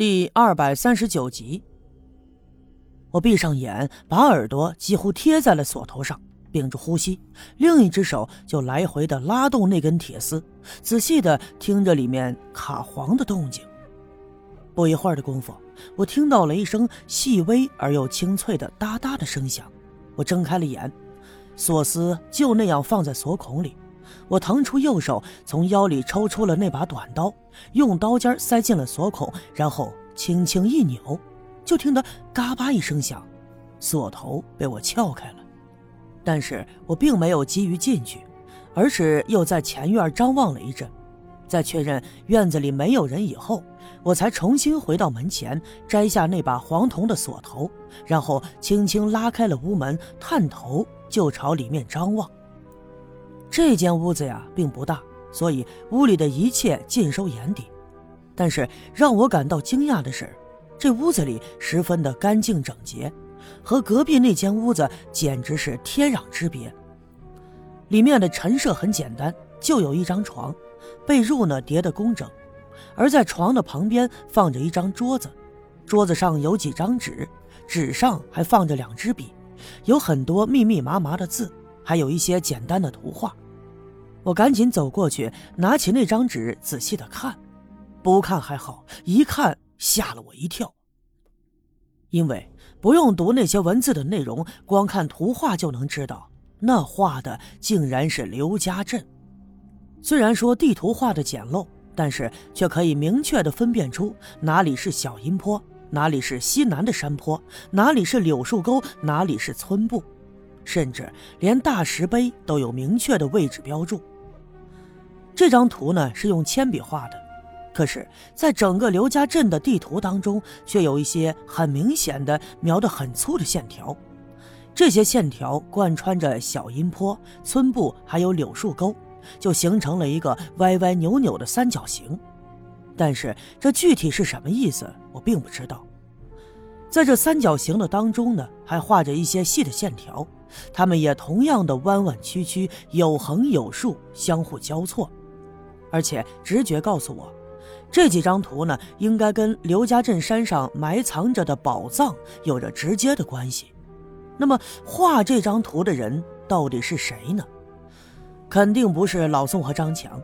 第二百三十九集，我闭上眼，把耳朵几乎贴在了锁头上，屏住呼吸，另一只手就来回的拉动那根铁丝，仔细的听着里面卡簧的动静。不一会儿的功夫，我听到了一声细微而又清脆的哒哒的声响。我睁开了眼，锁丝就那样放在锁孔里。我腾出右手，从腰里抽出了那把短刀，用刀尖塞进了锁孔，然后轻轻一扭，就听得嘎巴一声响，锁头被我撬开了。但是我并没有急于进去，而是又在前院张望了一阵，在确认院子里没有人以后，我才重新回到门前，摘下那把黄铜的锁头，然后轻轻拉开了屋门，探头就朝里面张望。这间屋子呀，并不大，所以屋里的一切尽收眼底。但是让我感到惊讶的是，这屋子里十分的干净整洁，和隔壁那间屋子简直是天壤之别。里面的陈设很简单，就有一张床，被褥呢叠得工整，而在床的旁边放着一张桌子，桌子上有几张纸，纸上还放着两支笔，有很多密密麻麻的字。还有一些简单的图画，我赶紧走过去，拿起那张纸仔细的看。不看还好，一看吓了我一跳。因为不用读那些文字的内容，光看图画就能知道，那画的竟然是刘家镇。虽然说地图画的简陋，但是却可以明确的分辨出哪里是小阴坡，哪里是西南的山坡，哪里是柳树沟，哪里是村部。甚至连大石碑都有明确的位置标注。这张图呢是用铅笔画的，可是，在整个刘家镇的地图当中，却有一些很明显的描得很粗的线条。这些线条贯穿着小阴坡、村部，还有柳树沟，就形成了一个歪歪扭扭的三角形。但是，这具体是什么意思，我并不知道。在这三角形的当中呢，还画着一些细的线条，它们也同样的弯弯曲曲，有横有竖，相互交错。而且直觉告诉我，这几张图呢，应该跟刘家镇山上埋藏着的宝藏有着直接的关系。那么画这张图的人到底是谁呢？肯定不是老宋和张强。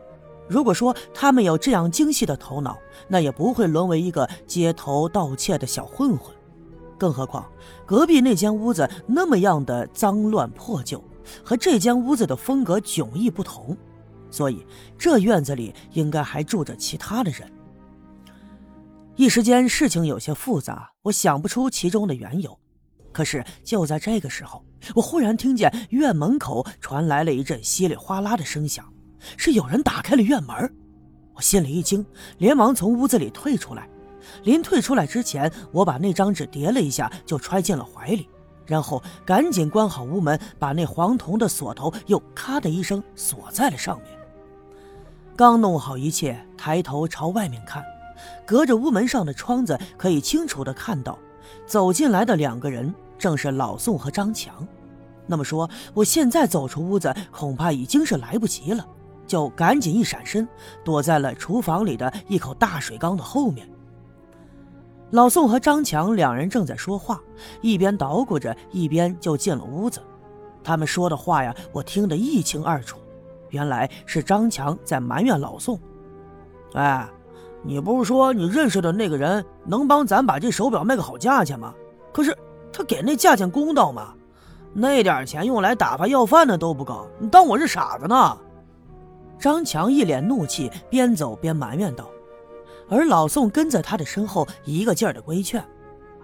如果说他们有这样精细的头脑，那也不会沦为一个街头盗窃的小混混。更何况，隔壁那间屋子那么样的脏乱破旧，和这间屋子的风格迥异不同，所以这院子里应该还住着其他的人。一时间事情有些复杂，我想不出其中的缘由。可是就在这个时候，我忽然听见院门口传来了一阵稀里哗啦的声响，是有人打开了院门。我心里一惊，连忙从屋子里退出来。临退出来之前，我把那张纸叠了一下，就揣进了怀里，然后赶紧关好屋门，把那黄铜的锁头又咔的一声锁在了上面。刚弄好一切，抬头朝外面看，隔着屋门上的窗子，可以清楚的看到，走进来的两个人正是老宋和张强。那么说，我现在走出屋子，恐怕已经是来不及了，就赶紧一闪身，躲在了厨房里的一口大水缸的后面。老宋和张强两人正在说话，一边捣鼓着，一边就进了屋子。他们说的话呀，我听得一清二楚。原来是张强在埋怨老宋：“哎，你不是说你认识的那个人能帮咱把这手表卖个好价钱吗？可是他给那价钱公道吗？那点钱用来打发要饭的都不够，你当我是傻子呢？”张强一脸怒气，边走边埋怨道。而老宋跟在他的身后，一个劲儿的规劝：“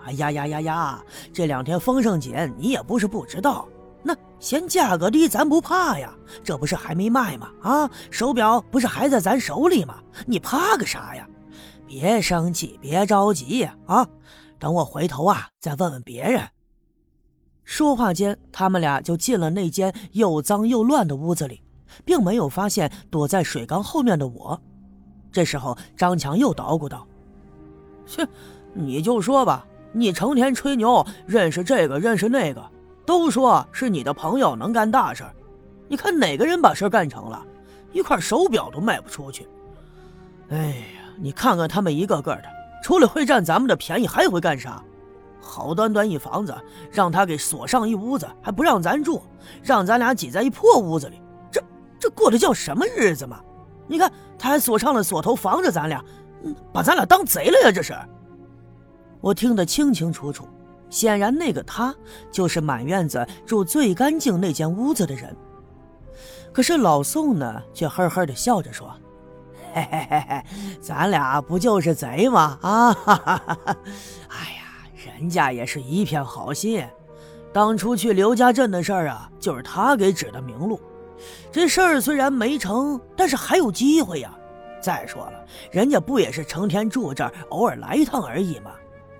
哎呀呀呀呀，这两天风声紧，你也不是不知道。那嫌价格低，咱不怕呀，这不是还没卖吗？啊，手表不是还在咱手里吗？你怕个啥呀？别生气，别着急！啊，等我回头啊，再问问别人。”说话间，他们俩就进了那间又脏又乱的屋子里，并没有发现躲在水缸后面的我。这时候，张强又捣鼓道：“切，你就说吧，你成天吹牛，认识这个认识那个，都说是你的朋友能干大事你看哪个人把事干成了？一块手表都卖不出去。哎呀，你看看他们一个个的，除了会占咱们的便宜，还会干啥？好端端一房子，让他给锁上一屋子，还不让咱住，让咱俩挤在一破屋子里，这这过的叫什么日子嘛？你看，他还锁上了锁头，防着咱俩，把咱俩当贼了呀！这是。我听得清清楚楚，显然那个他就是满院子住最干净那间屋子的人。可是老宋呢，却呵呵的笑着说：“嘿嘿嘿嘿，咱俩不就是贼吗？啊，哈哈哈哈！哎呀。”人家也是一片好心，当初去刘家镇的事儿啊，就是他给指的明路。这事儿虽然没成，但是还有机会呀。再说了，人家不也是成天住这儿，偶尔来一趟而已吗？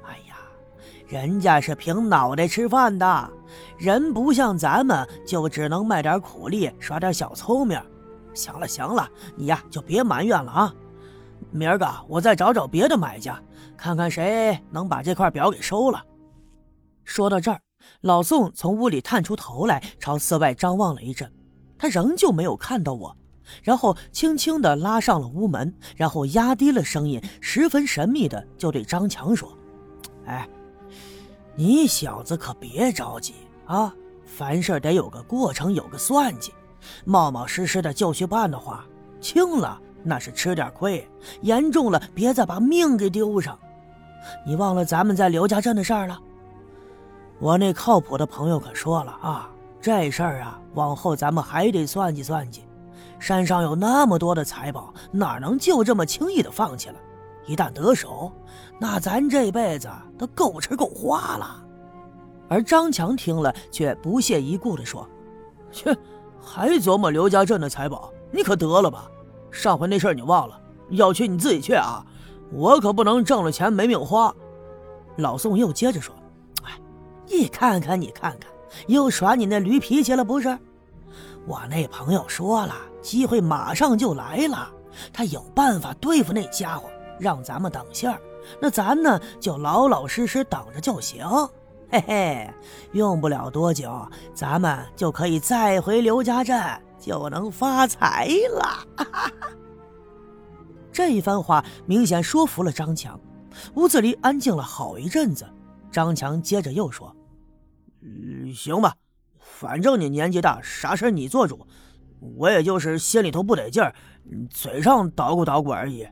哎呀，人家是凭脑袋吃饭的，人不像咱们，就只能卖点苦力，耍点小聪明。行了行了，你呀就别埋怨了啊。明儿个我再找找别的买家。看看谁能把这块表给收了。说到这儿，老宋从屋里探出头来，朝寺外张望了一阵，他仍旧没有看到我，然后轻轻地拉上了屋门，然后压低了声音，十分神秘的就对张强说：“哎，你小子可别着急啊，凡事得有个过程，有个算计，冒冒失失的就去办的话，轻了那是吃点亏，严重了别再把命给丢上。”你忘了咱们在刘家镇的事儿了？我那靠谱的朋友可说了啊，这事儿啊，往后咱们还得算计算计。山上有那么多的财宝，哪能就这么轻易的放弃了？一旦得手，那咱这辈子都够吃够花了。而张强听了，却不屑一顾的说：“切，还琢磨刘家镇的财宝？你可得了吧！上回那事儿你忘了？要去你自己去啊。”我可不能挣了钱没命花。老宋又接着说：“哎，你看看，你看看，又耍你那驴脾气了不是？我那朋友说了，机会马上就来了，他有办法对付那家伙，让咱们等信儿。那咱呢，就老老实实等着就行。嘿嘿，用不了多久，咱们就可以再回刘家镇，就能发财了。”这一番话明显说服了张强，屋子里安静了好一阵子。张强接着又说：“嗯，行吧，反正你年纪大，啥事你做主，我也就是心里头不得劲儿，嘴上捣鼓捣鼓而已。